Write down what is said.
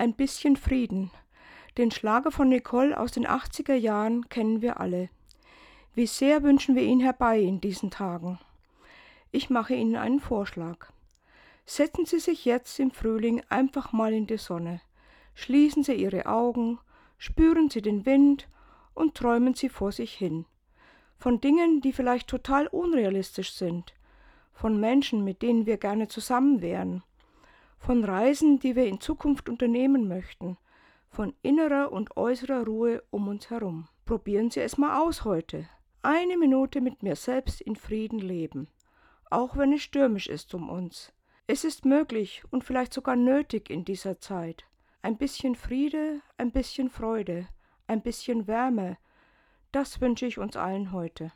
Ein bisschen Frieden. Den Schlager von Nicole aus den 80er Jahren kennen wir alle. Wie sehr wünschen wir ihn herbei in diesen Tagen. Ich mache Ihnen einen Vorschlag. Setzen Sie sich jetzt im Frühling einfach mal in die Sonne. Schließen Sie Ihre Augen, spüren Sie den Wind und träumen Sie vor sich hin. Von Dingen, die vielleicht total unrealistisch sind. Von Menschen, mit denen wir gerne zusammen wären. Von Reisen, die wir in Zukunft unternehmen möchten. Von innerer und äußerer Ruhe um uns herum. Probieren Sie es mal aus heute eine Minute mit mir selbst in Frieden leben, auch wenn es stürmisch ist um uns. Es ist möglich und vielleicht sogar nötig in dieser Zeit. Ein bisschen Friede, ein bisschen Freude, ein bisschen Wärme, das wünsche ich uns allen heute.